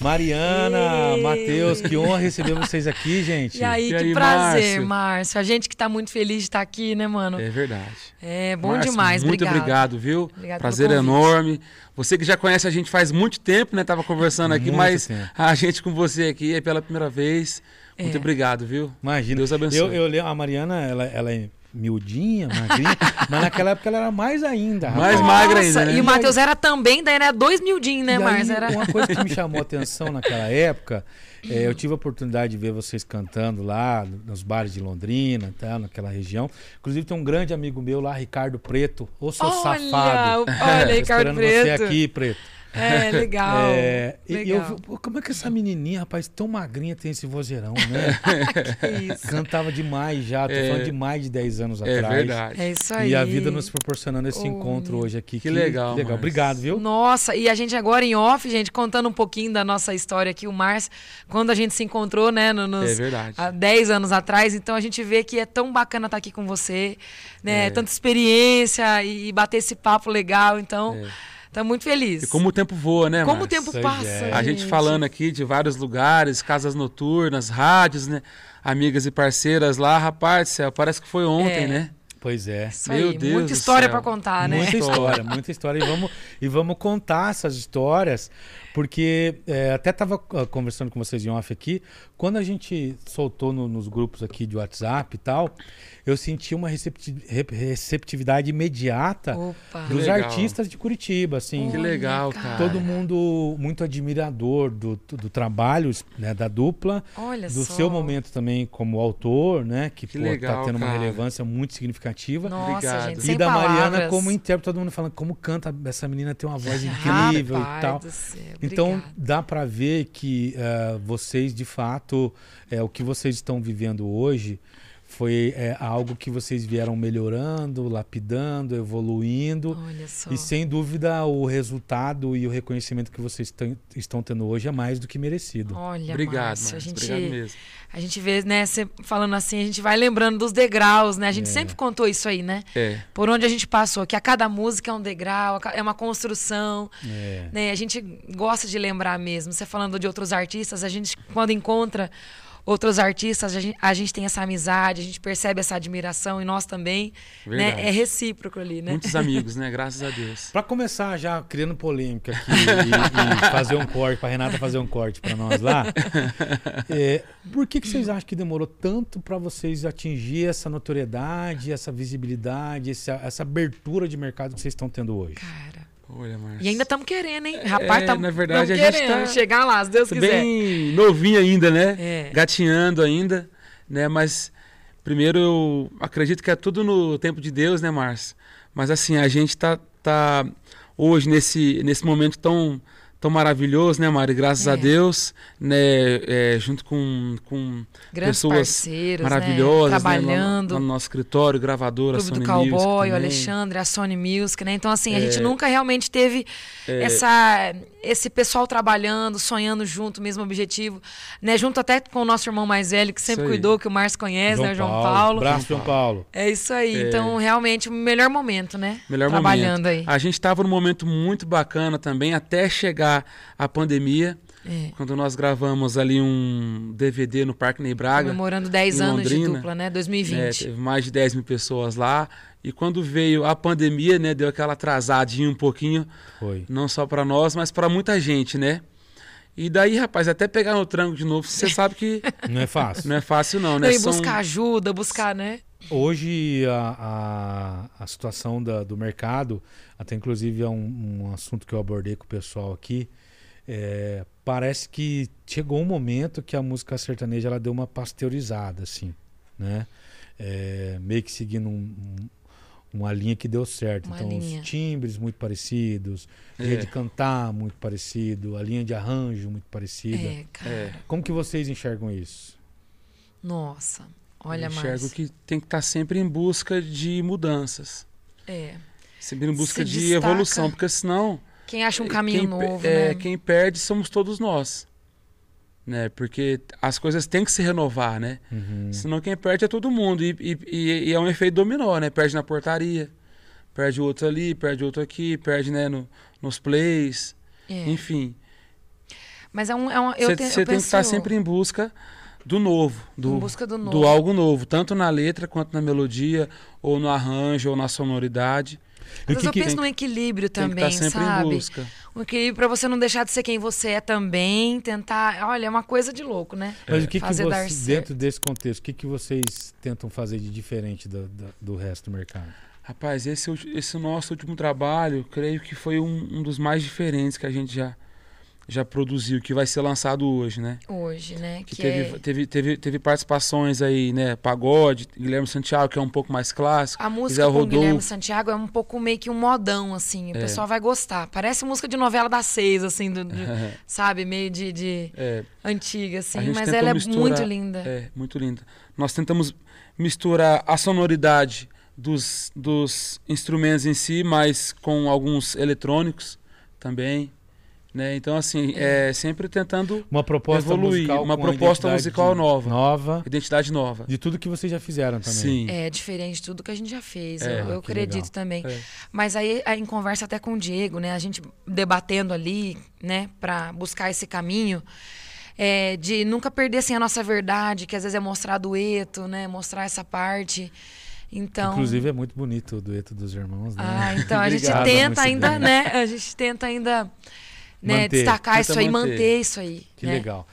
Mariana, Matheus, que honra receber vocês aqui, gente. E aí, e que aí, prazer, Márcio. Márcio. A gente que tá muito feliz de estar aqui, né, mano? É verdade. É bom Márcio, demais, muito obrigado. obrigado, viu? Obrigado prazer enorme. Você que já conhece a gente faz muito tempo, né? Tava conversando aqui, muito mas tempo. a gente com você aqui é pela primeira vez. Muito é. obrigado, viu? Imagina. Deus abençoe. Eu, eu a Mariana, ela, ela é miudinha, magrinha, mas naquela época ela era mais ainda. Mais Nossa, magra ainda, né? E o Matheus era também, daí era dois miudinhos, né, Márcio? Era... Uma coisa que me chamou a atenção naquela época, é, eu tive a oportunidade de ver vocês cantando lá nos bares de Londrina, tá, naquela região. Inclusive tem um grande amigo meu lá, Ricardo Preto. Ô, seu olha, safado. Olha, Ricardo Preto. você aqui, Preto. É, legal. É, legal. E eu vi, pô, como é que essa menininha, rapaz, tão magrinha tem esse vozeirão, né? que isso. Cantava demais já, tô é, falando de mais de 10 anos é atrás. É verdade. É isso aí. E a vida nos proporcionando esse oh, encontro hoje aqui. Que, que legal. Que legal. Obrigado, viu? Nossa, e a gente agora em off, gente, contando um pouquinho da nossa história aqui, o Márcio, quando a gente se encontrou, né, nos, é verdade. há 10 anos atrás, então a gente vê que é tão bacana estar aqui com você, né? É. Tanta experiência e, e bater esse papo legal, então. É. Tá muito feliz. E como o tempo voa, né, Como o tempo passa. É. A gente falando aqui de vários lugares, casas noturnas, rádios, né? Amigas e parceiras lá, rapaz, céu, parece que foi ontem, é. né? Pois é. Isso Meu aí, Deus muita história para contar, né? Muita história, muita história. E vamos, e vamos contar essas histórias, porque é, até estava ah, conversando com vocês em off aqui, quando a gente soltou no, nos grupos aqui de WhatsApp e tal, eu senti uma receptividade imediata Opa. dos artistas de Curitiba, assim. Que legal, cara. Todo mundo muito admirador do, do trabalho né, da dupla, Olha do só. seu momento também como autor, né, que, que pô, legal, tá tendo cara. uma relevância muito significativa. Nossa, Obrigado. gente, e sem da palavras. Mariana como intérprete, todo mundo falando como canta essa menina tem uma voz incrível Rapaz e tal. do céu, Então dá para ver que uh, vocês de fato é, o que vocês estão vivendo hoje foi é, algo que vocês vieram melhorando, lapidando, evoluindo. E sem dúvida o resultado e o reconhecimento que vocês estão tendo hoje é mais do que merecido. Olha, obrigado, Márcio, Márcio, a gente, obrigado mesmo. A gente vê, né, você falando assim, a gente vai lembrando dos degraus, né? A gente É. sempre contou isso aí, né? É. Por onde a gente passou, que a cada música é um degrau, é uma construção. É. né? A gente gosta de lembrar mesmo. Você falando de outros artistas, a gente quando encontra outros artistas, a gente, a gente tem essa amizade, a gente percebe essa admiração e nós também, né? É recíproco ali, né? Muitos amigos, né? Graças a Deus. Para começar já criando polêmica aqui e, e fazer um corte, para Renata fazer um corte para nós lá, é, por que, que vocês acham que demorou tanto para vocês atingir essa notoriedade, essa visibilidade, essa, essa abertura de mercado que vocês estão tendo hoje? Cara. Olha, Márcio. E ainda estamos querendo, hein? Rapaz, É, estamos na verdade, a gente querendo tá- chegar lá, se Deus quiser. bem novinho ainda, né? É. Gatinhando ainda, né? Mas primeiro eu acredito que é tudo no tempo de Deus, né, Márcio? Mas assim, a gente tá, tá hoje nesse, nesse momento tão, tão maravilhoso, né, Mari? Graças É. a Deus, né? é, junto com, com Grandes pessoas parceiros, maravilhosas, né? né? trabalhando. Lá no, no nosso escritório, gravadora, Clube Sony do Cowboy, Music o. Alexandre, a Sony Music, né? Então, assim, a É. gente nunca realmente teve É. essa, esse pessoal trabalhando, sonhando junto, mesmo objetivo, né? Junto até com o nosso irmão mais velho, que sempre cuidou, que o Márcio conhece, né? O João Paulo. Abraço, João Paulo. É isso aí. É. Então, realmente, o melhor momento, né? Melhor Trabalhando momento. aí. A gente estava num momento muito bacana também, até chegar a pandemia, É. quando nós gravamos ali um DVD no Parque Ney Braga. Comemorando 10 em anos de Londrina, dupla, né? né, 2020. teve mais de 10 mil pessoas lá. E quando veio a pandemia, né, deu aquela atrasadinha um pouquinho, Foi. não só para nós, mas para muita gente, né? E daí, rapaz, até pegar no tranco de novo, você sabe que Não é fácil. não é fácil não, né? e São- buscar ajuda, buscar, né? Hoje a, a, a situação da- do mercado, até inclusive é um, um assunto que eu abordei com o pessoal aqui, é, parece que chegou um momento que a música sertaneja ela deu uma pasteurizada, assim, né? É, meio que seguindo um- um- uma linha que deu certo. Uma então, linha. os timbres muito parecidos, É. jeito de cantar muito parecido, a linha de arranjo muito parecida. É, cara. É, Como que vocês enxergam isso? Nossa. Olha, eu enxergo Márcio. que tem que estar sempre em busca de mudanças, É. sempre em busca Se de destaca. evolução, porque senão Quem acha um caminho quem, novo, é, né? quem perde somos todos nós. Né? Porque as coisas têm que se renovar, né? Uhum. Senão quem perde é todo mundo. E, e- e- é um efeito dominó, né? Perde na portaria, perde outro ali, perde outro aqui, perde né, no- nos plays, É. enfim. Mas é um. É um eu Você te- eu você tem que penso- estar sempre em busca do novo, do, Em busca do novo. do algo novo, tanto na letra quanto na melodia, ou no arranjo, ou na sonoridade. O Mas que eu que- penso num equilíbrio Tem que também, estar sempre sabe? em busca. Um equilíbrio pra você não deixar de ser quem você é também, tentar. Olha, é uma coisa de louco, né? Mas o que, que Fazer dar você, certo. dentro desse contexto, o que, que vocês tentam fazer de diferente do, do, do resto do mercado? Rapaz, esse, esse nosso último trabalho, creio que foi um, um dos mais diferentes que a gente já, já produziu, que vai ser lançado hoje, né? Hoje, né? Que Que, teve, é... teve, teve, teve participações aí, né? Pagode, Guilherme Santiago, que é um pouco mais clássico. A música Zé com o Guilherme. Santiago é um pouco meio que um modão, assim. O É. pessoal vai gostar. Parece música de novela das seis, assim, do, do- sabe? Meio de, de É, antiga, assim. Mas ela é misturar- muito linda. É, muito linda. Nós tentamos misturar a sonoridade dos, dos instrumentos em si, mas com alguns eletrônicos também. Né? Então, assim, é. sempre tentando Uma proposta Evoluir, musical uma proposta musical nova. Nova, identidade nova. de tudo que vocês já fizeram também. Sim. É diferente de tudo que a gente já fez. É, eu eu que acredito legal. também. É. Mas aí, em conversa até com o Diego, né? A gente debatendo ali, né, para buscar esse caminho. é, de nunca perder assim, a nossa verdade, que às vezes é mostrar dueto, né? Mostrar essa parte. Então. Inclusive é muito bonito o dueto dos irmãos, né? Ah, então a gente tenta ainda, né? A gente tenta ainda né, Manter. destacar Tenta isso aí, manter. manter isso aí. Que né? legal.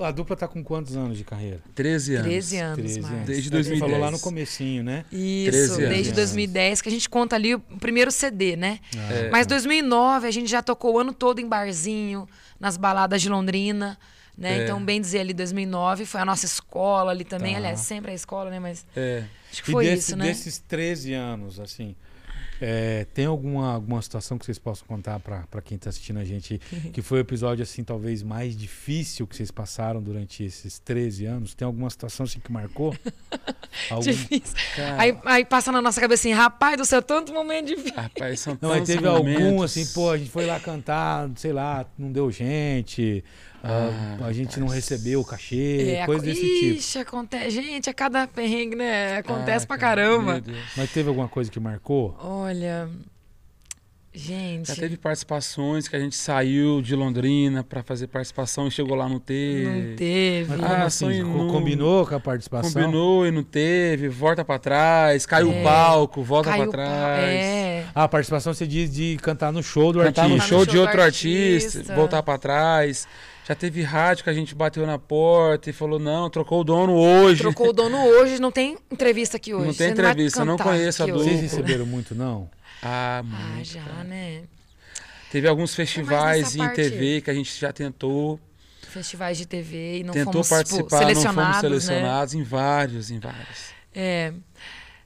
A dupla tá com quantos anos de carreira? 13 anos. 13 anos, 13 Marcos. Desde Você 2010. falou lá no comecinho, né? Isso, 13 anos. desde 2010, que a gente conta ali o primeiro CD, né? É. Mas 2009 a gente já tocou o ano todo em barzinho, nas baladas de Londrina, né? É. Então, bem dizer ali, 2009 foi a nossa escola ali também. Tá. Aliás, sempre a escola, né? Mas É. acho que E foi desse- isso, né? desses 13 anos, assim, é, tem alguma, alguma situação que vocês possam contar para quem está assistindo a gente que foi o episódio, assim, talvez mais difícil que vocês passaram durante esses 13 anos? Tem alguma situação, assim, que marcou? Algum... Difícil. Aí, aí passa na nossa cabeça assim, rapaz do céu, tanto momento difícil. rapaz, são Não, mas teve algum, momentos. assim, pô, a gente foi lá cantar, sei lá, não deu gente, ah, Ah, a gente não recebeu o cachê, É, coisa desse tipo. Ixi, acontece. Gente, a cada perrengue, né? Acontece Ah, pra cara, caramba. Mas teve alguma coisa que marcou? Olha. Gente. Já teve participações que a gente saiu de Londrina pra fazer participação e chegou lá não teve. Não teve. Ah, assim? inúmeros. Combinou com a participação? Combinou e não teve, volta pra trás, caiu É, o palco, volta pau- trás. É. Ah, a participação você diz de cantar no show do Cantar no artista. show no de show do outro artista, artista. voltar pra trás. Já teve rádio que a gente bateu na porta e falou: não, trocou o dono hoje. Trocou o dono hoje, não tem entrevista aqui hoje. Não tem Você entrevista, eu não cantar conheço a dupla. Vocês receberam muito, não? Ah, Ah, muito, já, cara. né? Teve alguns festivais em TV que a gente já tentou. Festivais de TV e não tentou fomos tipo, participar, não selecionados, fomos né? selecionados em vários, em vários. É.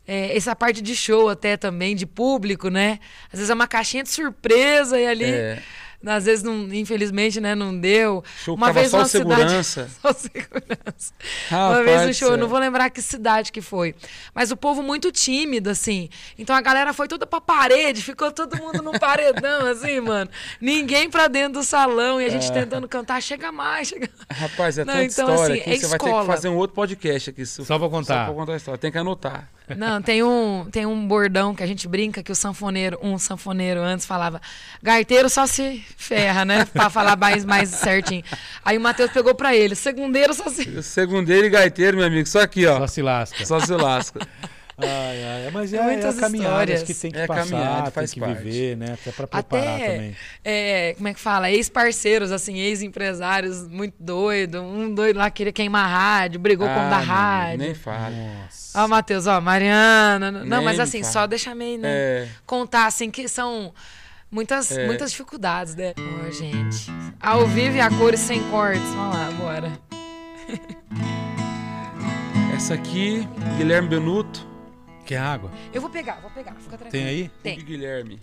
É, essa parte de show até também, de público, né? Às vezes é uma caixinha de surpresa e ali, É, às vezes, não, infelizmente, né, não deu. show Uma vez só segurança. Só segurança. Uma Rapaz vez no show, eu céu. não vou lembrar que cidade que foi. Mas o povo muito tímido, assim. Então a galera foi toda pra parede, ficou todo mundo num paredão, assim, mano. Ninguém pra dentro do salão e a gente É. tentando cantar, chega mais, chega Rapaz, é Não, tanta então, história assim, que é você vai ter que escola. fazer um outro podcast aqui. Só Só pra contar. Só pra contar a história. Tem que anotar. Não, tem um, tem um bordão que a gente brinca que o sanfoneiro, um sanfoneiro antes falava, gaiteiro só se ferra, né? Pra falar mais, mais certinho. Aí o Matheus pegou pra ele, segundeiro só se. Segundeiro e gaiteiro, meu amigo. Só aqui, ó. Só se lasca. Só se lasca. Ai, ai, mas é, É é muitas a caminhada histórias. que tem que É passar, caminhada, tem faz que parte. viver, né? Até pra preparar Até, também. é, como é que fala? Ex-parceiros, assim, ex-empresários muito doido. Um doido lá queria queimar a rádio, brigou com o da Ah, rádio. Nem fala. Nossa. Ó, Matheus, ó, Mariana. Não, Nem mas assim, fala. só deixa meio, né? É, Contar, assim, que são muitas, É. muitas dificuldades, né? Ô, gente. Ao vivo e a cores sem cortes. Vamos lá, bora. essa aqui, Guilherme Benuto. Quer água? Eu vou pegar, vou pegar. Fica tranquilo. Tem aí? Tem. Guilherme.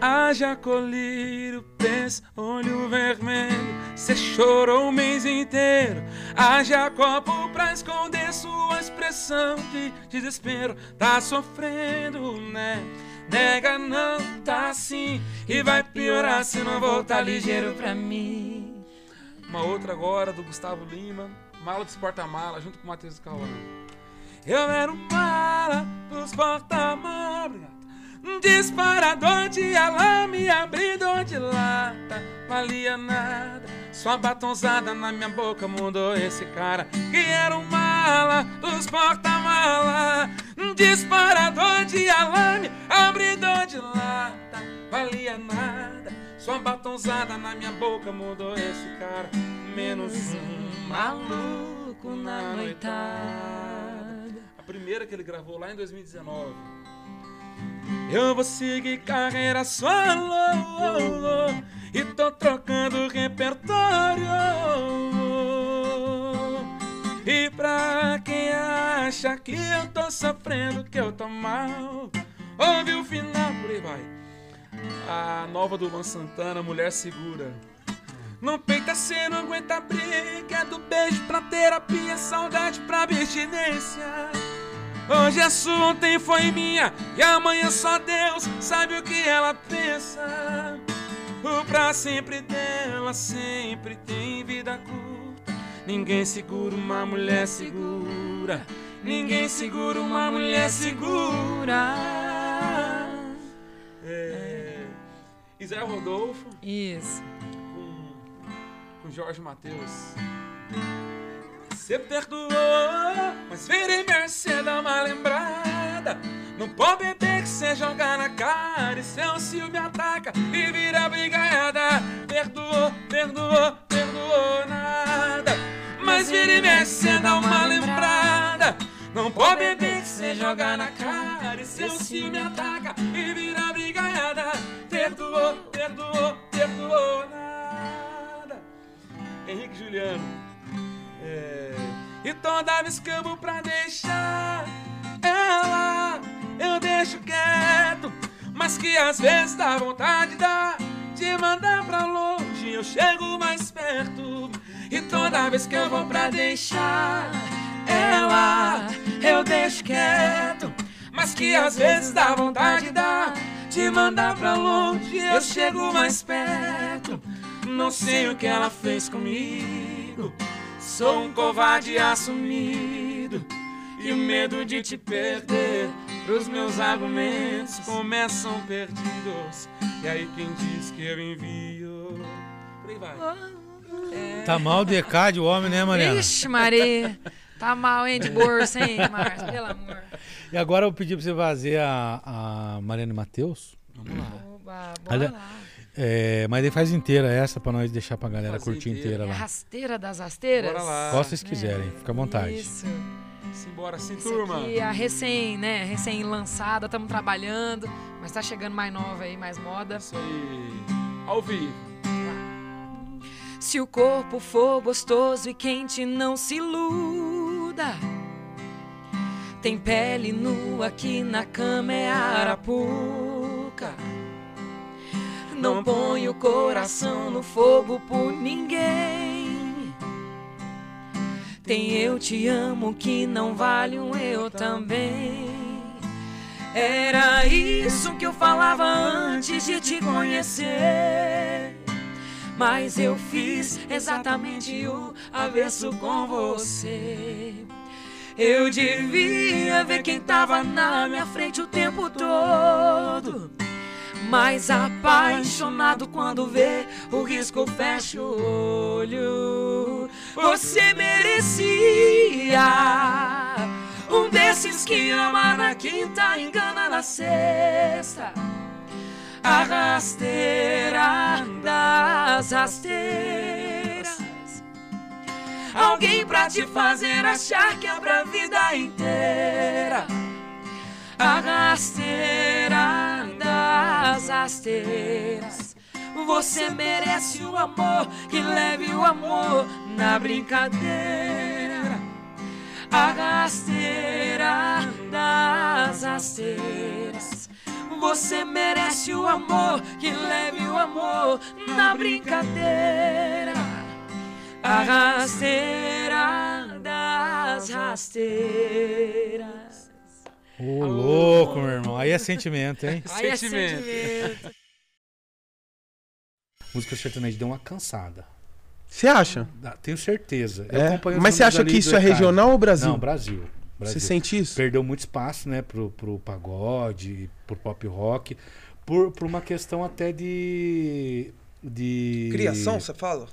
Haja colírio, pés, olho vermelho. Cê chorou o mês inteiro. Haja copo pra esconder sua expressão de desespero. Tá sofrendo, né? Nega não, tá assim. E vai piorar se não voltar ligeiro pra mim. Uma outra agora do Gustavo Lima. Mala dos porta-mala, junto com o Matheus Cauã. Eu era um mala dos porta-mala. Obrigado. Um disparador de alarme, abridor de lata. valia nada. Sua batonzada na minha boca mudou esse cara que era um mala dos porta-mala. Disparador de alarme, abridor de lata, valia nada. Sua batonzada na minha boca mudou esse cara. Menos um maluco na noitada. Primeira que ele gravou lá em 2019. Eu vou seguir carreira solo e tô trocando repertório. E pra quem acha que eu tô sofrendo, que eu tô mal, ouve o final, por aí vai. A nova do Luan Santana, Mulher Segura. Não peita cê não aguenta briga, é do beijo pra terapia, saudade pra abstinência. Hoje a sua, ontem foi minha E amanhã só Deus sabe o que ela pensa. O pra sempre dela sempre tem vida curta. Ninguém segura uma mulher segura. Ninguém segura uma mulher segura. É... Israel Rodolfo? Isso. Com, com Jorge Matheus Cê perdoou, mas virei mercê dá uma lembrada. Não pode beber que cê joga na cara e seu ciúme ataca e vira brigaiada. Perdoou, perdoou, perdoou nada. Mas virei mercê dá uma lembrada. Não pode beber que cê joga na cara e seu ciúme ataca e vira brigaiada. Perdoou, perdoou, perdoou nada. Henrique Juliano. E toda vez que eu vou pra deixar ela, eu deixo quieto. Mas que às vezes dá vontade dá de mandar pra longe, eu chego mais perto. E toda vez que eu vou pra deixar ela, eu deixo quieto. Mas que às vezes dá vontade dá de mandar pra longe, eu chego mais perto. Não sei o que ela fez comigo. Sou um covarde assumido e o medo de te perder. Os meus argumentos começam perdidos. E aí quem diz que eu envio? Por aí vai. É. Tá mal de ECAD o homem, né, Mariana? Ixi, Maria. Tá mal, hein, de bolsa, hein, Márcio? Pelo amor. E agora eu pedi pra você fazer a, a Mariana e Matheus. Vamos lá. Oba, bora lá. É, mas ele faz inteira essa pra nós deixar pra galera Fazer curtir inteira, inteira lá. É a rasteira das rasteiras? Bora lá. Qual vocês quiserem, fica à vontade. Isso. Simbora, sim, turma. Aqui, a recém, né, recém lançada, estamos trabalhando, mas tá chegando mais nova aí, mais moda. Isso aí. Ao vivo. Se o corpo for gostoso e quente, não se iluda. Tem pele nua aqui na cama é arapuca. Não põe o coração no fogo por ninguém. Tem eu te amo que não vale um eu também. Era isso que eu falava antes de te conhecer. Mas eu fiz exatamente o avesso com você. Eu devia ver quem tava na minha frente o tempo todo mais apaixonado quando vê o risco fecha o olho. Você merecia um desses que ama na quinta, engana na sexta. A rasteira das rasteiras. Alguém pra te fazer achar que é pra vida inteira a rasteira das rasteiras. Você merece o amor que leve o amor na brincadeira. A rasteira das rasteiras. Você merece o amor que leve o amor na brincadeira. A rasteira das rasteiras. Ô, louco, meu irmão. Aí é sentimento, hein? Aí é sentimento. Música sertaneja deu uma cansada. Você acha? Tenho certeza. É? Mas você acha que isso é regional ou Brasil? Não, Brasil. Brasil. Você sente isso? Perdeu muito espaço, né, pro, pro pagode, pro pop rock, por, por uma questão até de de. Criação, você fala?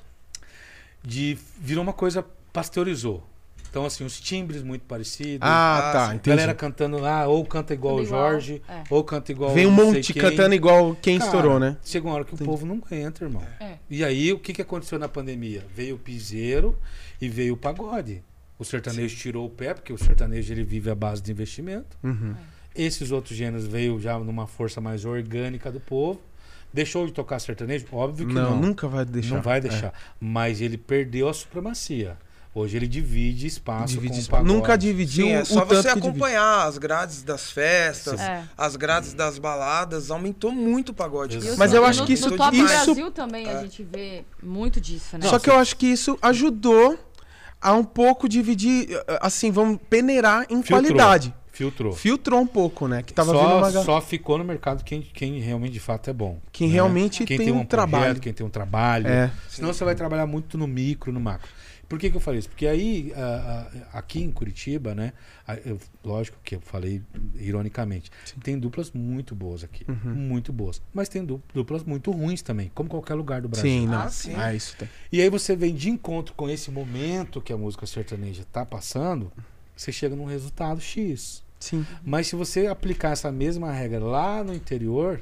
De. Virou uma coisa. Pasteurizou. Então, assim, os timbres muito parecidos. Ah, Ah, tá, sim. entendi. galera cantando, ah, ou canta igual o igual, Jorge, é. ou canta igual Vem um monte cantando igual quem Cara, estourou, né? Chega uma hora que Entendi. o povo não aguenta, irmão. É. E aí, o que, que aconteceu na pandemia? Veio o piseiro e veio o pagode. O sertanejo tirou o pé, porque o sertanejo ele vive à base de investimento. Uhum. Esses outros gêneros veio já numa força mais orgânica do povo. Deixou de tocar sertanejo? Óbvio que Não, não. nunca vai deixar. Não vai É. deixar. Mas ele perdeu a supremacia. Hoje ele divide espaço Divide com o espaço. Nunca dividiu Sim, é só você divide. acompanhar as grades das festas, É. as grades das baladas, aumentou muito o pagode. Exato. Mas eu acho no, que isso- No Top isso- Brasil também É. a gente vê muito disso, né? Só que eu acho que isso ajudou a um pouco dividir, assim, vamos peneirar em Filtrou. qualidade. Filtrou. Filtrou um pouco, né? Que tava vindo Só, uma só ficou no mercado quem, quem realmente de fato é bom. Quem né? realmente quem tem tem, um um trabalho. projeto, quem tem um trabalho. É. Senão você vai trabalhar muito no micro, no macro. Por que, que eu falei isso? Porque aí, ah, ah, aqui em Curitiba, né? ah, eu- lógico que eu falei ironicamente, tem duplas muito boas aqui. Uhum. Muito boas. Mas tem du- duplas muito ruins também, como qualquer lugar do Brasil. Sim, não. Ah, sim. Ah, isso tem. E aí você vem de encontro com esse momento que a música sertaneja está passando, você chega num resultado X. Sim. Mas se você aplicar essa mesma regra lá no interior,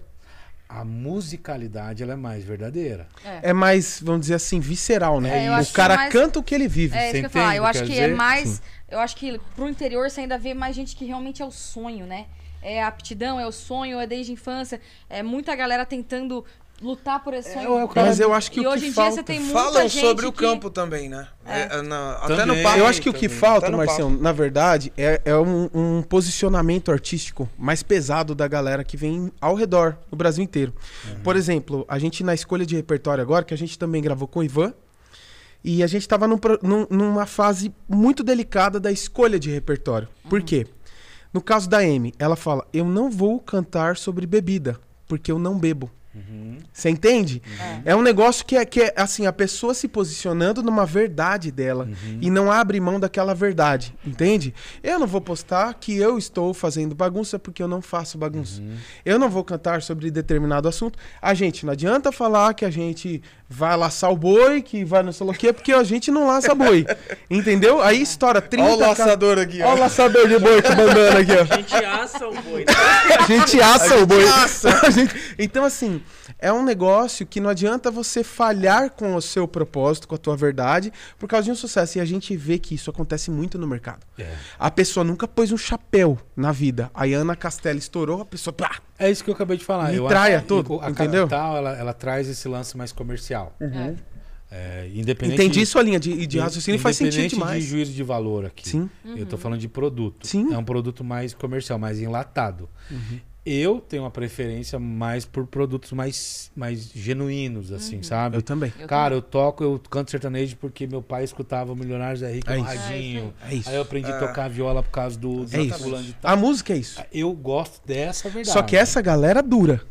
a musicalidade ela é mais verdadeira. É mais, vamos dizer assim, visceral, né? É, o cara é mais- canta o que ele vive. É isso Você que eu ia falar. Eu que acho que é dizer? mais. Eu acho que pro interior você ainda vê mais gente que realmente é o sonho, né? É a aptidão, é o sonho, é desde a infância. É muita galera tentando lutar por esse sonho. é o cara- Mas eu acho que e o hoje que em falta... dia você tem muita Falam gente sobre o que- campo também, né? É. É, na- até Também. no papo. Eu acho que o que também. falta, Até Marcião, na verdade, é, é um, um posicionamento artístico mais pesado da galera que vem ao redor, no Brasil inteiro. Por exemplo, a gente na escolha de repertório agora, que a gente também gravou com o Ivan, e a gente tava num num- numa fase muito delicada da escolha de repertório. Por quê? No caso da Amy, ela fala: Eu não vou cantar sobre bebida, porque eu não bebo. Você entende? É. um negócio que é, que é assim, a pessoa se posicionando numa verdade dela e não abre mão daquela verdade, entende? Eu não vou postar que eu estou fazendo bagunça porque eu não faço bagunça. Eu não vou cantar sobre determinado assunto. A gente não adianta falar que a gente vai laçar o boi, que vai não sei o quê, porque a gente não laça boi. Entendeu? Aí estoura 30 Olha o ca- laçador aqui, Olha o ó. laçador de boi que mandando aqui, ó. A gente assa o boi. né? A gente assa o boi. assa. A gente- Então, assim, é um negócio que não adianta você falhar com o seu propósito, com a tua verdade, por causa de um sucesso. E a gente vê que isso acontece muito no mercado. É. A pessoa nunca pôs um chapéu na vida. A Ana Castela estourou, a pessoa. Pá, É isso que eu acabei de falar. Acho que tudo, a entendeu? Capital, ela, ela traz esse lance mais comercial. É. É, independente Entendi sua linha de, de raciocínio faz sentido independente demais. de juízo de valor aqui. Sim. Eu tô falando de produto. Sim. É um produto mais comercial, mais enlatado. Eu tenho uma preferência mais por produtos mais, mais genuínos, assim, sabe? Eu também. Eu Cara, eu toco, eu canto sertanejo porque meu pai escutava Milionários da Rica É no isso. radinho. É isso. Aí eu aprendi a É. tocar viola por causa do, do É isso. fulano de tal. A música é isso. Eu gosto dessa verdade. Só que essa galera dura.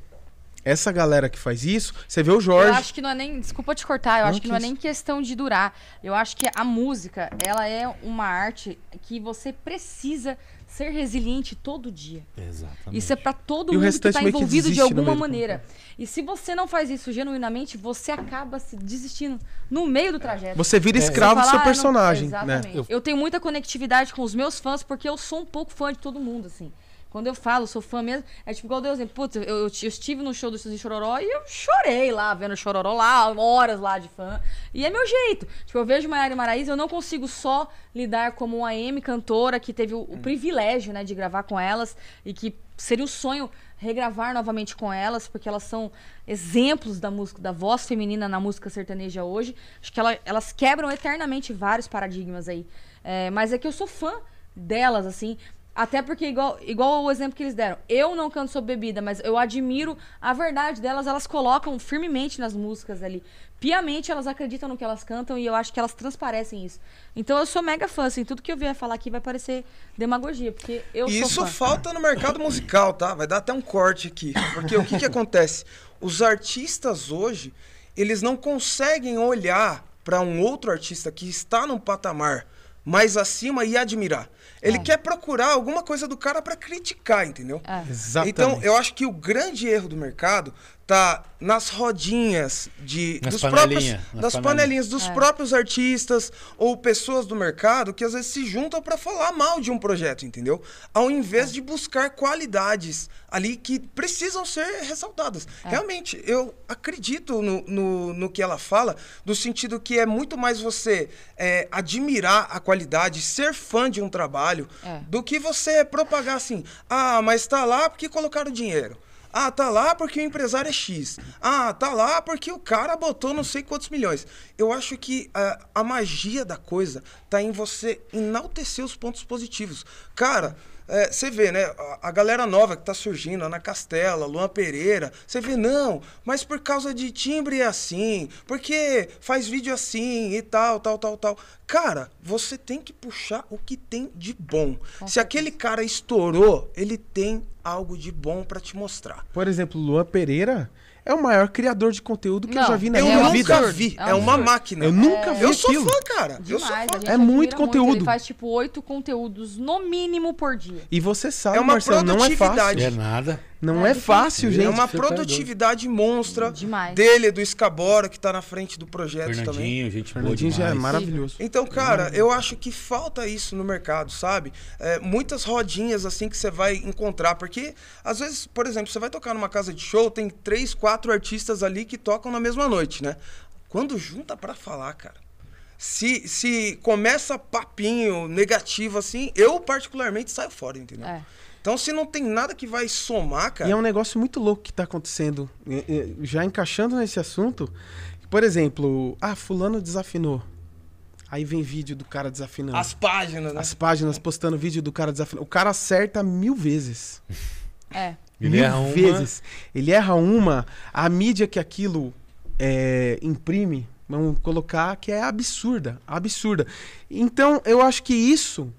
Essa galera que faz isso, você vê o Eu Jorge. acho que não é nem. Desculpa te cortar, eu Não, acho que que não é isso. nem questão de durar. Eu acho que a música, ela é uma arte que você precisa ser resiliente todo dia. Exatamente. Isso é pra todo E mundo que restante tá meio que envolvido de alguma do maneira. E se você não faz isso genuinamente, você acaba se desistindo no meio do trajeto. Você vira É. escravo do Você seu "Ah, não-" personagem, né? Exatamente. Eu- Eu... tenho muita conectividade com os meus fãs, porque eu sou um pouco fã de todo mundo, assim. Quando eu falo, sou fã mesmo, é tipo igual Deus, putz, eu, eu, eu estive no show do Suzy Chororó e eu chorei lá, vendo o Chororó lá, horas lá de fã. E é meu jeito. Tipo, eu vejo Maiara e Maraísa, eu não consigo só lidar como uma M cantora que teve o, o privilégio, né, de gravar com elas e que seria o sonho regravar novamente com elas, porque elas são exemplos da música, da voz feminina na música sertaneja hoje. Acho que ela- elas quebram eternamente vários paradigmas aí. É, mas é que eu sou fã delas, assim. Até porque, igual, igual o exemplo que eles deram, eu não canto sobre bebida, mas eu admiro a verdade delas, elas colocam firmemente nas músicas ali. Piamente elas acreditam no que elas cantam e eu acho que elas transparecem isso. Então eu sou mega fã, assim, tudo que eu vier falar aqui vai parecer demagogia, porque eu E sou isso falta no mercado musical, tá? Vai dar até um corte aqui. Porque o que, que acontece? Os artistas hoje, eles não conseguem olhar para um outro artista que está num patamar mais acima e admirar. Ele É. quer procurar alguma coisa do cara para criticar, entendeu? É. Exatamente. Então, eu acho que o grande erro do mercado tá nas rodinhas de Nas dos panelinha, próprios nas das panelinha. panelinhas dos próprios artistas ou pessoas do mercado que às vezes se juntam para falar mal de um projeto, entendeu? Ao invés de buscar qualidades ali que precisam ser ressaltadas. Realmente, eu acredito no, no, no que ela fala, do sentido que é muito mais você é, admirar a qualidade, ser fã de um trabalho, É. do que você propagar assim, ah, mas tá lá porque colocaram dinheiro. Ah, tá lá porque o empresário é X. Ah, tá lá porque o cara botou não sei quantos milhões. Eu acho que ah, a magia da coisa tá em você enaltecer os pontos positivos. Cara, é, você vê, né? A, a galera nova que tá surgindo, Ana Castela, Luan Pereira, você vê, não, mas por causa de timbre é assim, porque faz vídeo assim e tal, tal, tal, tal. Cara, você tem que puxar o que tem de bom. Se aquele cara estourou, ele tem algo de bom pra te mostrar. Por exemplo, Luan Pereira é o maior criador de conteúdo que eu Não, já vi na Eu é minha vida. nunca absurdo, vi. é um É uma absurdo. máquina. Eu nunca vi Eu sou aquilo. fã, cara. Eu sou Demais, fã. É muito conteúdo. Ele faz tipo oito conteúdos no mínimo por dia. E você sabe, É uma Marcelo, não é fácil. É nada. Não É é, fácil, gente. É uma tá produtividade monstra Demais. dele, do Escabora, que tá na frente do projeto também. Fernandinho, gente boa Fernandinho já é maravilhoso. Então, cara, eu acho que falta isso no mercado, sabe? É, muitas rodinhas assim que você vai encontrar. Porque, às vezes, por exemplo, você vai tocar numa casa de show, tem três, quatro artistas ali que tocam na mesma noite, né? Quando junta pra falar, cara. Se, se começa papinho negativo assim, eu particularmente saio fora, entendeu? É. Então, se não tem nada que vai somar, cara. E é um negócio muito louco que tá acontecendo. Já encaixando nesse assunto, por exemplo, ah, fulano desafinou. Aí vem vídeo do cara desafinando. As páginas, né? As páginas postando vídeo do cara desafinando. O cara acerta mil vezes. É. Ele mil erra uma- vezes. Ele erra uma, a mídia que aquilo é, imprime, vamos colocar, que é absurda. Absurda. Então, eu acho que isso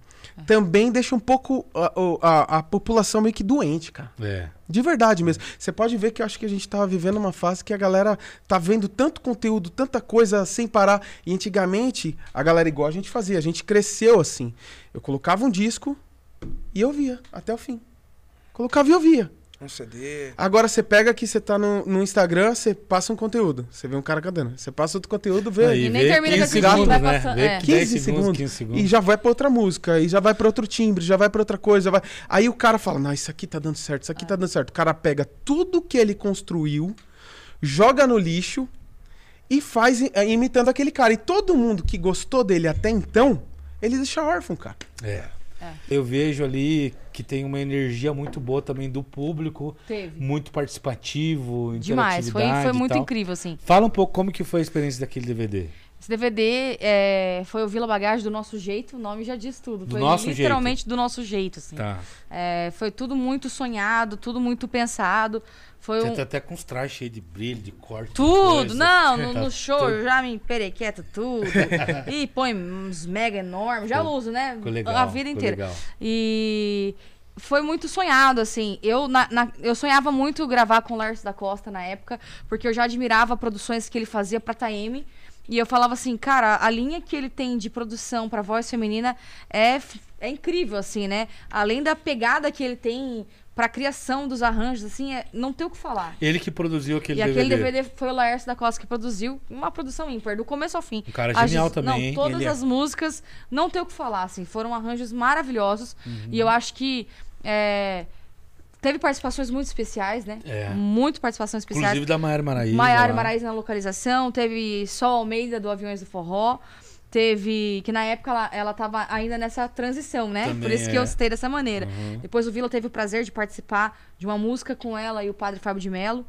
também deixa um pouco a, a- a população meio que doente, cara. É. De verdade mesmo. Você pode ver que eu acho que a gente tá vivendo uma fase que a galera tá vendo tanto conteúdo, tanta coisa sem parar. E antigamente, a galera igual a gente fazia, a gente cresceu assim. Eu colocava um disco e eu via até o fim. Colocava e eu via. Um CD. Agora você pega aqui, você tá no, no Instagram, você passa um conteúdo. Você vê um cara cantando. Você passa outro conteúdo, vê. Aí E nem vê termina 15 com aquilo, segundos, vai né? passando- Vê é. 10 15 segundos, 15 segundos. e já vai pra outra música, e já vai pra outro timbre, já vai pra outra coisa, vai. Aí o cara fala: "Não, isso aqui tá dando certo, isso aqui tá dando certo". O cara pega tudo que ele construiu, joga no lixo e faz i- imitando aquele cara. E todo mundo que gostou dele até então, ele deixa órfão, cara. É. É. Eu vejo ali que tem uma energia muito boa também do público, Teve. muito participativo, Demais. Foi, foi muito incrível, assim. Fala um pouco como que foi a experiência daquele DVD. Esse DVD é, foi o Vila Bagagem do nosso jeito, o nome já diz tudo. Do foi nosso literalmente do nosso jeito, assim. Tá. É, foi tudo muito sonhado, tudo muito pensado. Foi Você um... tá até com os trajes cheios de brilho, de corte. de Tudo, coisa. não, no, Tá no show tudo- já me perequeta tudo. e põe uns mega enormes, já uso, né? legal, a vida inteira. legal. E foi muito sonhado, assim. Eu, na- na- eu sonhava muito gravar com o Lars da Costa na época, porque eu já admirava produções que ele fazia pra Taeme. E eu falava assim, cara, a linha que ele tem de produção pra voz feminina é, é incrível, assim, né? Além da pegada que ele tem pra criação dos arranjos, assim, é, não tem o que falar. Ele que produziu aquele E DVD. aquele DVD foi o Laércio da Costa que produziu, uma produção ímpar, do começo ao fim. Um cara As- genial também, não, hein? Todas Ele é. as músicas, não tem o que falar, assim, foram arranjos maravilhosos. Uhum. E eu acho que é, teve participações muito especiais, né? É. Muito participações especiais. Inclusive da Maiara Maraíza. Maiara. Maraíza na localização, teve Sol Almeida do Aviões do Forró. Teve. Que na época ela, ela tava ainda nessa transição, né? Também Por isso que é. eu citei dessa maneira. Uhum. Depois o Vila teve o prazer de participar de uma música com ela e o padre Fábio de Mello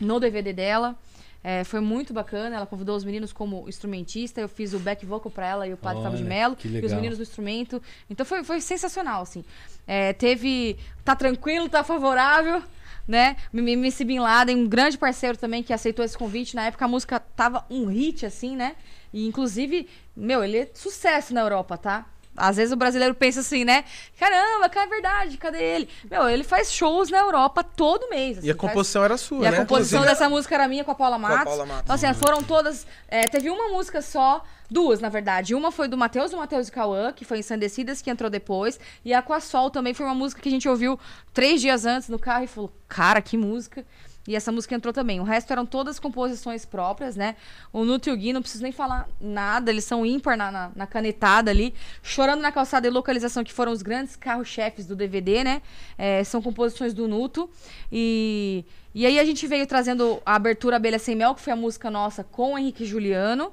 no DVD dela. É, foi muito bacana. Ela convidou os meninos como instrumentista. Eu fiz o back vocal pra ela e o padre Fábio de Mello. E os meninos no instrumento. Então foi, foi sensacional, assim. É, teve Tá Tranquilo, Tá Favorável, né? MC Bin Laden, um grande parceiro também que aceitou esse convite. Na época a música tava um hit, assim, né? E inclusive, meu, ele é sucesso na Europa, tá? Às vezes o brasileiro pensa assim, né? Caramba, cara, é verdade, cadê ele? Meu, ele faz shows na Europa todo mês. assim, E a faz- composição era sua, e a né? composição Inclusive- dessa música era minha com a Paula Matos. Paula Matos. Então, assim, foram todas. é, teve uma música só, duas, na verdade. Uma foi do Matheus, do Matheus e Cauã, que foi Ensandecidas, que entrou depois. E a Com a Sol também foi uma música que a gente ouviu três dias antes no carro e falou: Cara, que música. E essa música entrou também. O resto eram todas composições próprias, né? O Nuto e o Gui, não preciso nem falar nada, eles são ímpar na, na, na canetada ali. Chorando na calçada e localização, que foram os grandes carros-chefes do DVD, né? É, são composições do Nuto. E, e aí a gente veio trazendo a abertura Abelha Sem Mel, que foi a música nossa com o Henrique Juliano.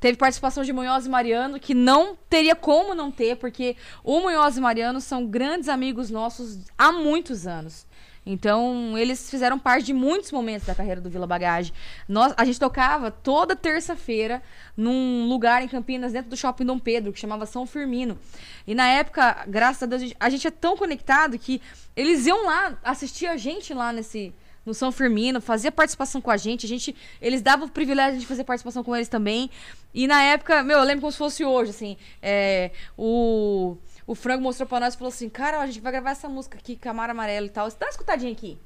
Teve participação de Munhoz e Mariano, que não teria como não ter, porque o Munhoz e Mariano são grandes amigos nossos há muitos anos. Então, eles fizeram parte de muitos momentos da carreira do Vila Bagagem. Nós, a gente tocava toda terça-feira num lugar em Campinas, dentro do Shopping Dom Pedro, que chamava São Firmino. E na época, graças a Deus, a gente, a gente é tão conectado que eles iam lá assistir a gente lá nesse, no São Firmino, fazia participação com a gente. A gente, eles davam o privilégio de fazer participação com eles também. E na época, meu, eu lembro como se fosse hoje, assim, é, o, o Frango mostrou pra nós e falou assim, cara, a gente vai gravar essa música aqui, Camara Amarelo e tal. Você dá uma escutadinha aqui.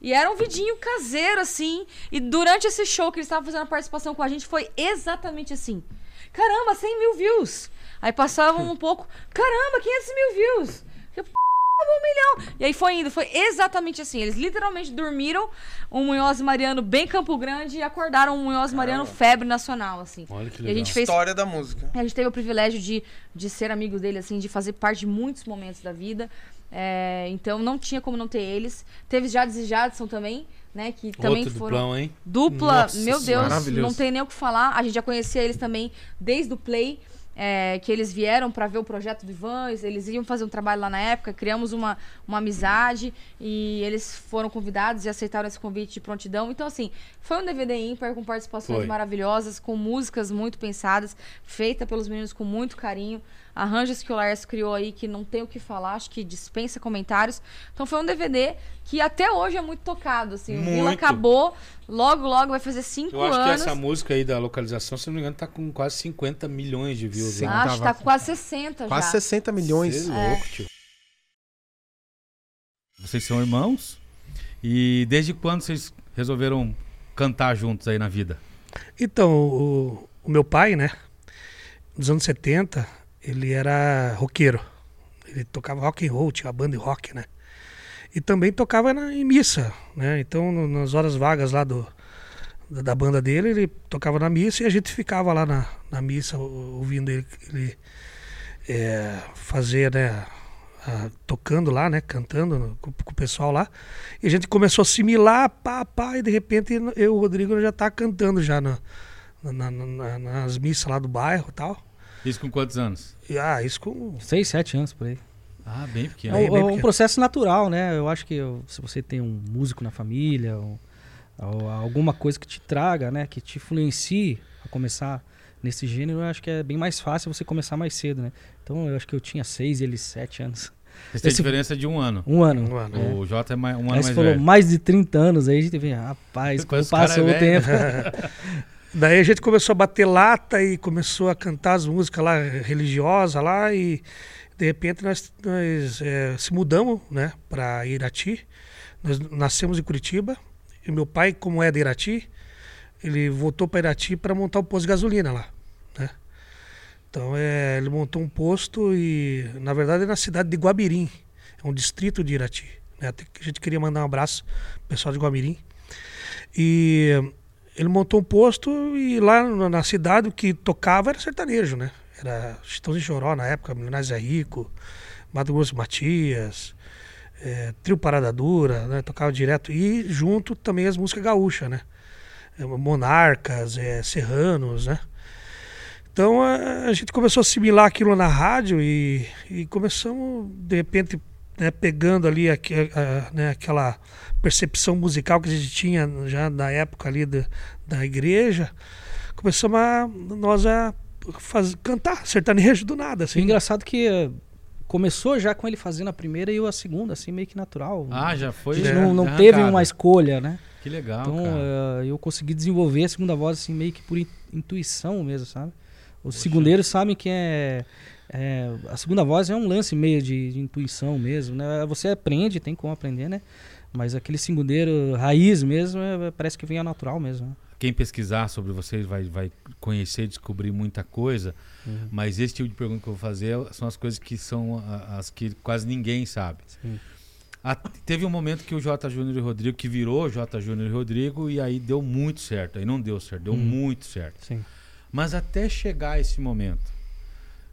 E era um vidinho caseiro, assim. E durante esse show que eles estavam fazendo a participação com a gente, foi exatamente assim. Caramba, 100 mil views. Aí passavam um pouco, caramba, 500 mil views. Eu, um milhão. E aí foi indo, foi exatamente assim. Eles literalmente dormiram um Munhoz Mariano bem Campo Grande e acordaram um Munhoz Mariano febre nacional, assim. Olha que E a legal. gente fez História da música. a gente teve o privilégio de, de ser amigo dele, assim, de fazer parte de muitos momentos da vida. É, então não tinha como não ter eles. Teve Jades e Jadson também, né? Que também Outro foram. duplão, hein? Dupla, Nossa meu Deus, não tem nem o que falar. A gente já conhecia eles também desde o Play. É, que eles vieram para ver o projeto do Ivan, eles iam fazer um trabalho lá na época, criamos uma, uma amizade e eles foram convidados e aceitaram esse convite de prontidão. Então, assim, foi um DVD ímpar com participações Foi. maravilhosas, com músicas muito pensadas, feita pelos meninos com muito carinho. Arranjos que o Lars criou aí que não tem o que falar, acho que dispensa comentários. Então foi um DVD que até hoje é muito tocado, assim. O Vila Muito. acabou, logo, logo vai fazer cinco Eu acho que anos. essa música aí da localização, se não me engano, tá com quase 50 milhões de views. Sim. né? Acho que tá com quase 60 Quase já. 60 milhões. Cê é louco, tio. Vocês são irmãos? E desde quando vocês resolveram cantar juntos aí na vida? Então, o, o meu pai, né, nos anos 70, ele era roqueiro. Ele tocava rock and roll, tinha uma banda de rock, né? E também tocava na, em missa, né? Então, no- nas horas vagas lá do, da, da banda dele, ele tocava na missa e a gente ficava lá na, na missa ou- ouvindo ele, ele é, fazer, né? a- tocando lá, né? Cantando no- com, com o pessoal lá. E a gente começou a assimilar, pá, pá, e de repente eu e o Rodrigo já tá cantando já na- na- nas missas lá do bairro e tal. Isso com quantos anos? E, ah, isso com. Seis, sete anos por aí. Ah, bem É, pequeno. Aí, um- bem é um pequeno. processo natural, né? Eu acho que eu- se você tem um músico na família, ou, ou alguma coisa que te traga, né? Que te influencie a começar nesse gênero, eu acho que é bem mais fácil você começar mais cedo, né? Então eu acho que eu tinha seis e ele sete anos. Vocês têm esse- diferença de um ano. Um ano. Um ano. O Jota é mais, um ano Aí mais você falou velho. mais de 30 anos, aí a gente vê, rapaz, como passou é o velho. tempo. Daí a gente começou a bater lata e começou a cantar as músicas lá religiosas lá e de repente nós, nós eh, se mudamos, né, para Irati. Nós nascemos em Curitiba e meu pai, como é de Irati, ele voltou para Irati para montar um posto de gasolina lá, né? Então é, ele montou um posto e na verdade é na cidade de Guabirim, é um distrito de Irati. Né? Até que a gente queria mandar um abraço pessoal de Guabirim. E ele montou um posto e lá na- cidade o que tocava era sertanejo, né? Era Chitãozinho Choró na época, Milionários é Rico, Mato Grosso Matias, eh, Trio Parada Dura, né? Tocava direto. E junto também as músicas gaúchas, né? Eh, Monarcas, eh, Serranos, né? Então a, a gente começou a assimilar aquilo na rádio e, e começamos, de repente, né, pegando ali aque- a- né, aquela percepção musical que a gente tinha já na época ali da, da igreja, começamos a nós a faz, cantar sertanejo do nada, assim. engraçado que eh, começou já com ele fazendo a primeira e eu a segunda, assim, meio que natural. Ah, já a foi. gente já- não, não já teve uma escolha, né? Que legal, Então cara. eh, eu consegui desenvolver a segunda voz assim meio que por in- intuição mesmo, sabe? Os segundeiros sabem que é, é- a segunda voz é um lance meio de, de intuição mesmo, né? Você aprende, tem como aprender, né? Mas aquele segundeiro raiz mesmo, é- parece que vem ao natural mesmo. né? Quem pesquisar sobre vocês vai, vai conhecer, descobrir muita coisa. Uhum. Mas esse tipo de pergunta que eu vou fazer são as coisas que são a- as que quase ninguém sabe. Sim. A- teve um momento que o J. Júnior e Rodrigo, que virou J. Júnior e Rodrigo, e aí deu muito certo. Aí não deu certo, deu Hum. muito certo. Sim. Mas até chegar esse momento,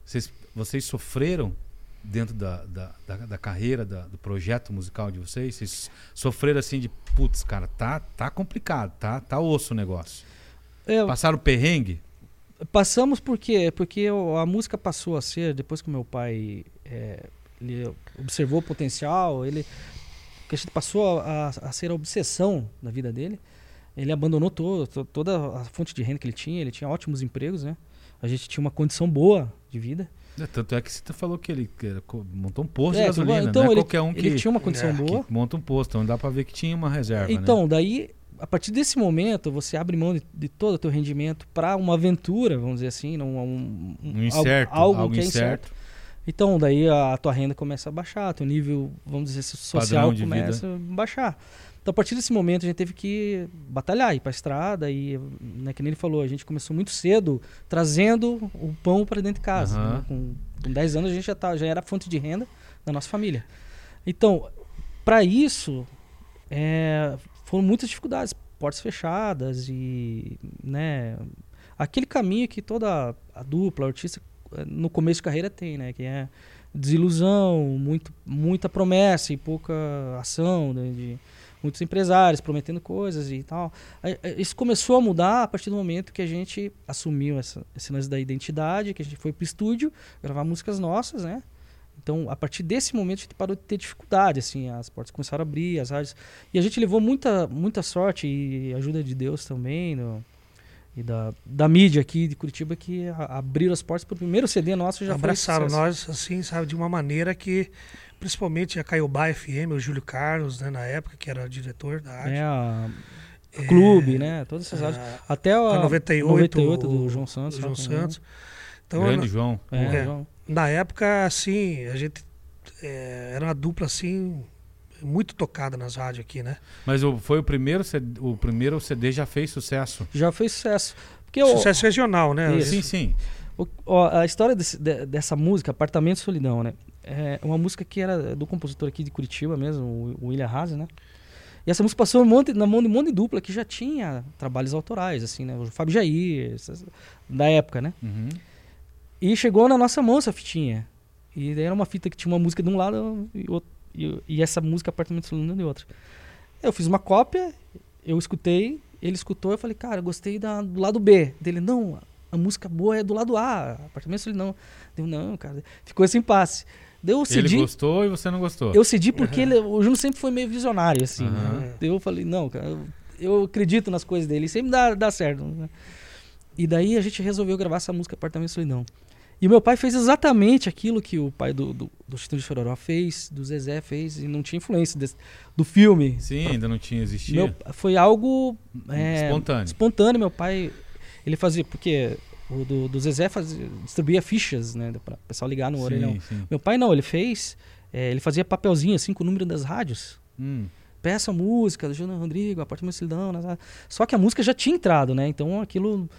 vocês, vocês sofreram dentro da, da, da, da carreira, da- do projeto musical de vocês? Vocês sofreram assim de, putz, cara, tá, tá complicado, tá, tá osso o negócio. É, Passaram perrengue? Passamos por quê? Porque a música passou a ser, depois que o meu pai é, ele observou o potencial, ele que a gente passou a, a ser a obsessão da vida dele. Ele abandonou to- to- toda a fonte de renda que ele tinha, ele tinha ótimos empregos, né? A gente tinha uma condição boa de vida. É, Tanto é que você falou que ele montou um posto É, de gasolina, então não é ele, qualquer um que, ele tinha uma condição é, boa. monta um posto, então dá pra ver que tinha uma reserva, né? Então, daí, a partir desse momento, você abre mão de, de todo o teu rendimento para uma aventura, vamos dizer assim, um, Um algo- incerto, algo, algo que é incerto. Então, daí a, tua renda começa a baixar, teu nível, vamos dizer, social começa a baixar. Então, a partir desse momento, a gente teve que batalhar, ir para a estrada e, né, que nem ele falou, a gente começou muito cedo trazendo o pão para dentro de casa. Aham. né? Com, com 10 anos, a gente já, tá, já era fonte de renda da nossa família. Então, para isso, é, foram muitas dificuldades, portas fechadas e, né, aquele caminho que toda a dupla, o artista, eh, no começo de carreira tem, né, que é desilusão, muito, muita promessa e pouca ação, né, de muitos empresários prometendo coisas e tal. Eh, Isso começou a mudar a partir do momento que a gente assumiu essa, esse lance da identidade, que a gente foi pro estúdio gravar músicas nossas, né? Então, a partir desse momento, a gente parou de ter dificuldade, assim, as portas começaram a abrir, as rádios. E a gente levou muita, muita sorte e ajuda de Deus também, no- e da, da mídia aqui de Curitiba, que a- abriram as portas para o primeiro CD nosso já abraçaram foi nós, assim, sabe, de uma maneira que, principalmente a Caiobá FM, o Júlio Carlos, né, na época, que era diretor da rádio. É, a, É, Clube, né? Todas essas a- Até a, a 98, 98 do João Santos. do João. Santos. Então, Grande na, João. É, É. João. na época, assim, a gente é, era uma dupla, assim, muito tocada nas rádios aqui, né? Mas o, foi o primeiro, CD, o primeiro CD já fez sucesso. Já fez sucesso. Porque o, Sucesso regional, né? Isso. Sim, sim. o- ó, a história desse- de- dessa música, Apartamento Solidão, né? É uma música que era do compositor aqui de Curitiba mesmo, o, William Haas, né? E essa música passou um monte- na mão de um monte de dupla que já tinha trabalhos autorais, assim, né? O Fábio Jair, essas- da época, né? Uhum. E chegou na nossa mão essa fitinha. E daí era uma fita que tinha uma música de um lado e, e, e essa música Apartamento Solidão de outro. Eu fiz uma cópia, eu escutei, ele escutou, eu falei, cara, eu gostei da, do lado B. Dele, não, a música boa é do lado A, Apartamento Solidão. Deu, não, cara, ficou esse impasse. Deu, eu Ele cedi, gostou e você não gostou. eu cedi porque ele, o Juno sempre foi meio visionário, assim. Aham. né? Eu falei, não, cara, eu, eu acredito nas coisas dele, sempre dá, dá certo. né? E daí a gente resolveu gravar essa música Apartamento Solidão. E o meu pai fez exatamente aquilo que o pai do, do, do Chitão de Chororó fez, do Zezé fez, e não tinha influência desse- do filme. Sim, ainda não tinha existido. Foi algo é, Espontâneo. espontâneo. Meu pai, ele fazia, porque o do, do Zezé fazia, distribuía fichas, né, para o pessoal ligar no orelhão. Sim, sim. Meu pai não, ele fez, é, ele fazia papelzinho assim com o número das rádios. Hum. Peça a música do Júnior Rodrigo, Apartamento Solidão. né? Só que a música já tinha entrado, né? Então aquilo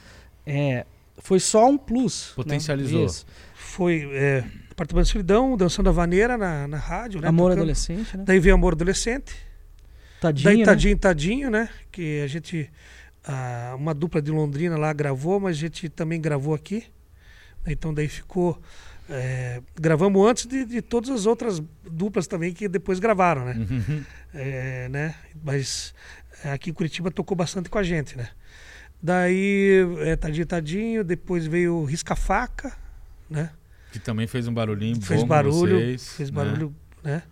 é, foi só um plus. né? Potencializou. Isso. Foi é, Apartamento de Solidão, Dançando a Vaneira na, na rádio, né? Amor tocando. adolescente, né? Daí veio Amor Adolescente. Tadinho, Daí né? Tadinho, Tadinho, né? Que a gente, ah, uma dupla de Londrina lá gravou, mas a gente também gravou aqui. Então daí ficou, é, gravamos antes de, de todas as outras duplas também que depois gravaram, né? Uhum. É, né? Mas aqui em Curitiba tocou bastante com a gente, né? Daí, é, Tadinho, Tadinho, depois veio Risca Faca, né? Que também fez um barulhinho fez bom barulho, vocês, fez né? barulho, né?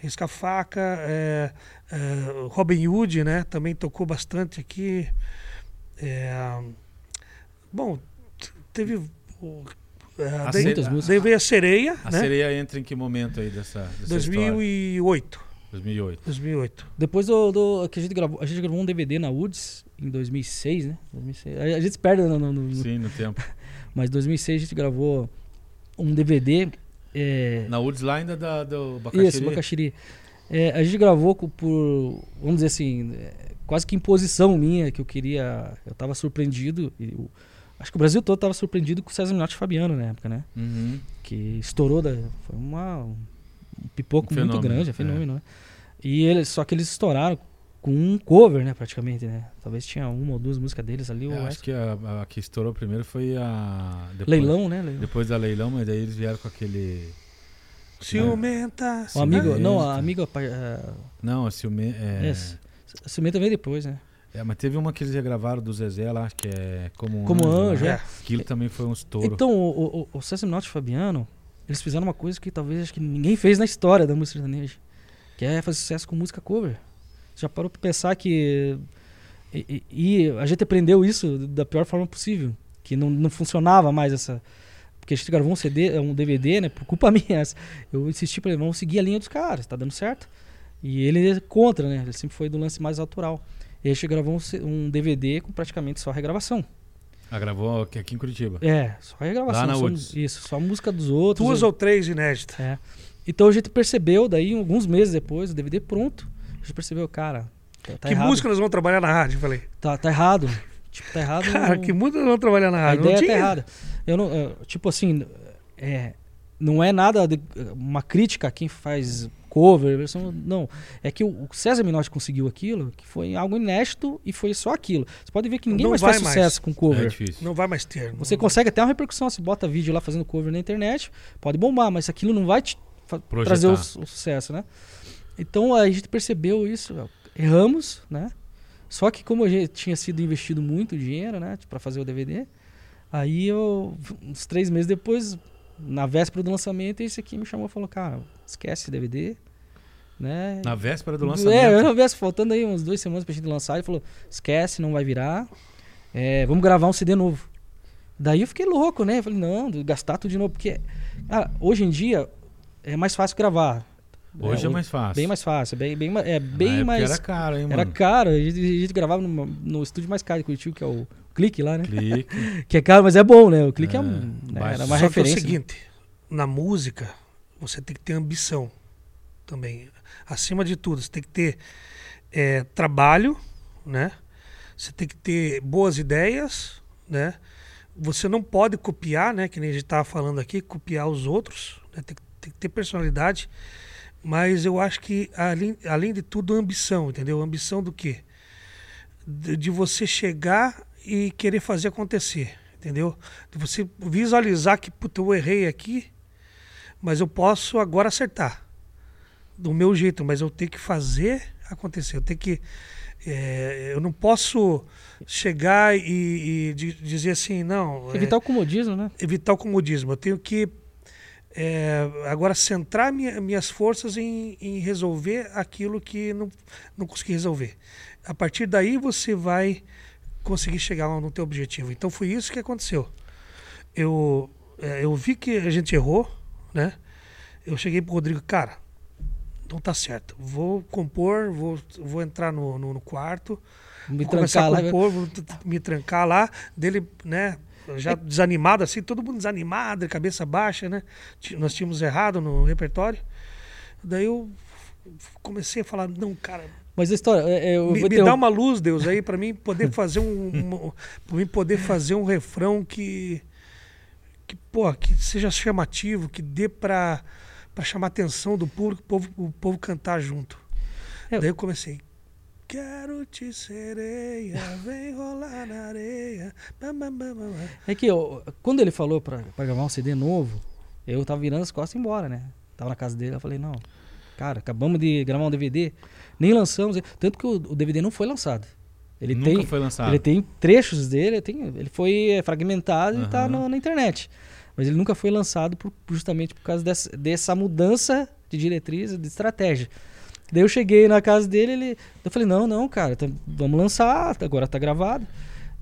Risca Faca, é, é, Robin Hood, né? Também tocou bastante aqui. É, bom, teve o- é, A daí, Muitas músicas. daí veio a Sereia, A né? sereia entra em que momento aí dessa, dessa história? 2008, 2008. 2008. Depois do, do- que a gente gravou, a gente gravou um DVD na UDS em 2006, né? 2006. A, a gente se perde no, no- no- Sim, no tempo. mas 2006 a gente gravou um DVD é, Na UDS lá ainda da, do Bacaxiri. Isso, Bacaxiri. É, a gente gravou por, vamos dizer assim, é, quase que imposição minha, que eu queria. Eu tava surpreendido. e o- acho que o Brasil todo tava surpreendido com o César Minotti e Fabiano na época, né? Uhum. Que estourou da. Foi uma, um pipoco Um muito fenômeno, grande, é é. fenômeno, né? E eles, só que eles estouraram com um cover, né, praticamente, né? Talvez tinha uma ou duas músicas deles ali. o É, acho que a, a que estourou primeiro foi a. Depois, Leilão, né? Leilão. Depois da leilão, mas aí eles vieram com aquele. Ciumenta. O amigo, não, a amiga. É, Não, a Ciume. É. A Ciumenta veio depois, né? é, mas teve uma que eles regravaram do Zezé lá, que é Como um Como Anjo, né? é. Aquilo também foi um estouro. Então, o, o, o Sesame Not Fabiano, eles fizeram uma coisa que talvez acho que ninguém fez na história da música sertaneja, que é fazer sucesso com música cover. Já parou pra pensar que. E, e- e a gente aprendeu isso da pior forma possível, que não, não funcionava mais essa. Porque a gente gravou um CD, um DVD, né? Por culpa minha. Eu insisti pra ele, vamos seguir a linha dos caras, tá dando certo. E ele é contra, né? Ele sempre foi do lance mais autoral. E a gente gravou um, um DVD com praticamente só regravação. Ah, gravou aqui, aqui em Curitiba. É, só regravação. Lá na só- Woods. isso, só música dos outros. Duas né? ou três inéditas. É. Então a gente percebeu, daí alguns meses depois, o DVD pronto, a gente percebeu, cara, tá, tá que errado. música nós vamos trabalhar na rádio? Eu falei, Tá, tá errado. Tipo, tá errado. cara, não- que música nós vamos trabalhar na a rádio? ideia não tá tinha. errada. Eu não, é, tipo assim, é, não é nada de- uma crítica a quem faz cover, versão, não. É que o, César Minotti conseguiu aquilo, que foi algo inédito e foi só aquilo. Você pode ver que ninguém Não mais vai faz mais. sucesso com É cover. difícil. Não vai mais ter. Você não- consegue até uma repercussão, se bota vídeo lá fazendo cover na internet, pode bombar, mas aquilo não vai te Projetar. trazer o, o sucesso, né? Então a gente percebeu isso, erramos, né? Só que como a gente tinha sido investido muito dinheiro, né, para fazer o DVD, aí eu uns três meses depois, na véspera do lançamento, esse aqui me chamou e falou, cara, esquece esse DVD, né? Na véspera do É, eu lançamento. na véspera, faltando aí umas duas semanas pra gente lançar, ele falou, esquece, não vai virar, é, vamos gravar um CD novo. Daí eu fiquei louco, né? Eu falei, não, gastar tudo de novo, porque ah, hoje em dia é mais fácil gravar. Hoje é, mais fácil. Bem mais fácil, bem, bem, é Na bem mais... Era caro, hein, Era mano? caro, a gente, a gente gravava no, no estúdio mais caro de Curitiba, que é o Clique lá, né? Clique. Que é caro, mas é bom, né? O Clique é, É, um, né? era uma Só referência. que é o seguinte, na música, você tem que ter ambição também. Acima de tudo, você tem que ter é, trabalho, né? Você tem que ter boas ideias, né? Você não pode copiar, né? Que nem a gente estava falando aqui, copiar os outros. né? Tem, tem que ter personalidade. Mas eu acho que, além, além de tudo, ambição, entendeu? Ambição do quê? De, de você chegar e querer fazer acontecer, entendeu? De você visualizar que, puta, eu errei aqui, mas eu posso agora acertar. Do meu jeito, mas eu tenho que fazer acontecer. Eu tenho que. é, eu não posso chegar e, e di- dizer assim, não. é, Evitar o comodismo, né? evitar o comodismo. Eu tenho que é, agora centrar minha- minhas forças em, em resolver aquilo que não, não consegui resolver. A partir daí você vai conseguir chegar no teu objetivo. Então foi isso que aconteceu. Eu, é, eu vi que a gente errou, né? Eu cheguei pro Rodrigo, cara, não tá certo. Vou compor, vou, vou entrar no, no, no quarto, Me vou trancar a lá. compor, vou t- t- me trancar lá, dele, né, já desanimado assim, todo mundo desanimado, cabeça baixa, né? Nós tínhamos errado no repertório. Daí eu comecei a falar, não, cara, Mas a história. é, é, eu me, me ter dá um- uma luz, Deus, aí para mim poder fazer um, para mim poder fazer um refrão que que pô, que seja chamativo, que dê para para chamar a atenção do público, o povo, o povo cantar junto. É. Daí eu comecei Quero te sereia, vem rolar na areia. Bam, bam, bam. É que eu- quando ele falou pra, pra gravar um CD novo, eu tava virando as costas e embora, né? Tava na casa dele, eu falei, não, cara, acabamos de gravar um DVD, nem lançamos. Tanto que o, o DVD não foi lançado. Ele Nunca tem, foi lançado. ele tem trechos dele, tem, ele foi é, fragmentado e tá no- na internet. Mas ele nunca foi lançado por- justamente por causa dessa, dessa mudança de diretriz, de estratégia. Daí eu cheguei na casa dele, ele, eu falei, não, não, cara, tá- vamos lançar, agora tá gravado.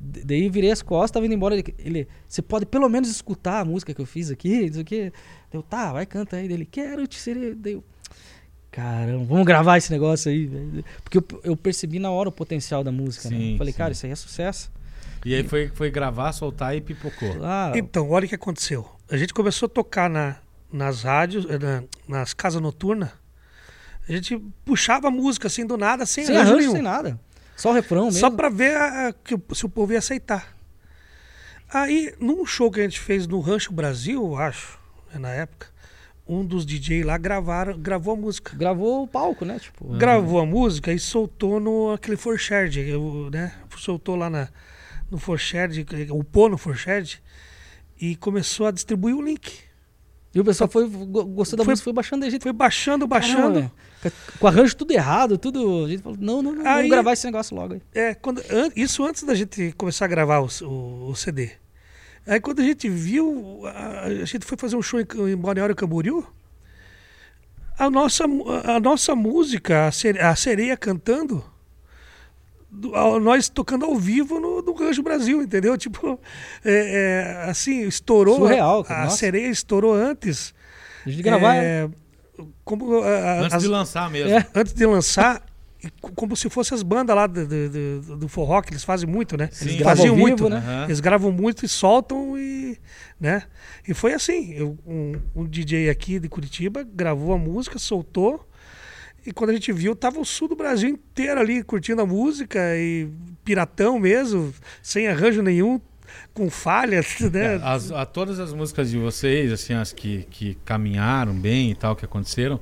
Daí virei as costas, tava indo embora. Ele, ele, você pode pelo menos escutar a música que eu fiz aqui, isso aqui. Eu, tá, vai, canta aí. Dele, quero te ser. Daí eu, caramba, vamos gravar esse negócio aí. velho. Porque eu, eu percebi na hora o potencial da música, né? Sim, Eu Falei, sim. cara, isso aí é sucesso. E aí foi, foi gravar, soltar e pipocou. Ah, Então, olha o que aconteceu. A gente começou a tocar na, nas rádios, eh, na- nas casas noturnas. A gente puxava a música assim do nada, sem, sem arranjo nenhum. sem nada. Só o refrão mesmo. Só pra ver a- a- que o- se o povo ia aceitar. Aí, num show que a gente fez no Rancho Brasil, acho, né, na época, um dos DJ lá gravaram, gravou a música. Gravou o palco, né? Tipo, Gravou a música e soltou no aquele Forshared, né? Soltou lá na, no Forshared, upou no Forshared e começou a distribuir o link. E o pessoal foi, go- gostou da Foi- música, foi baixando a gente. Foi baixando, Caramba, baixando. velho. com o arranjo tudo errado, tudo. A gente falou, não, não, não, Aí- vamos gravar esse negócio logo aí. É, quando, an- isso antes da gente começar a gravar o, o- o CD. Aí quando a gente viu, a, a gente foi fazer um show em, em Balneário Camboriú, a nossa, a nossa música, a, a sereia cantando, nós tocando ao vivo no, no Rancho Brasil, entendeu? Tipo, é, é, assim, estourou. Surreal, cara, a nossa. sereia estourou antes. A gente gravar. é, como, a- a- Antes as- de lançar mesmo. É. antes de lançar, co- como se fossem as bandas lá do, do, do- forró, que eles fazem muito, né? Sim. Eles Gravam faziam vivo, muito, né? Aham. Eles gravam muito e soltam e, né? E foi assim, eu- um, um DJ aqui de Curitiba gravou a música, soltou, e quando a gente viu, tava o sul do Brasil inteiro ali curtindo a música e piratão mesmo, sem arranjo nenhum, com falhas, né? É, as- a todas as músicas de vocês, assim, as que, que caminharam bem e tal, que aconteceram,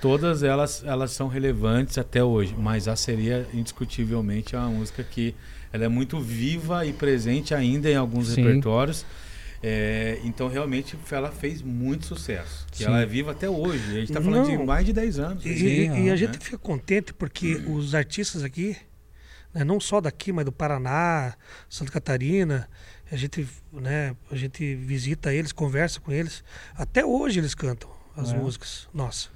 todas elas, elas são relevantes até hoje. Mas a seria, indiscutivelmente, é uma música que ela é muito viva e presente ainda em alguns Sim. repertórios. É, então, realmente, ela fez muito sucesso. E Sim. ela é viva até hoje. A gente está falando Não. de mais de 10 anos. E, assim, e- e a né? gente fica contente porque os artistas aqui, né, não só daqui, mas do Paraná, Santa Catarina, a gente, né, a gente visita eles, conversa com eles. Até hoje eles cantam as É. músicas. Nossa.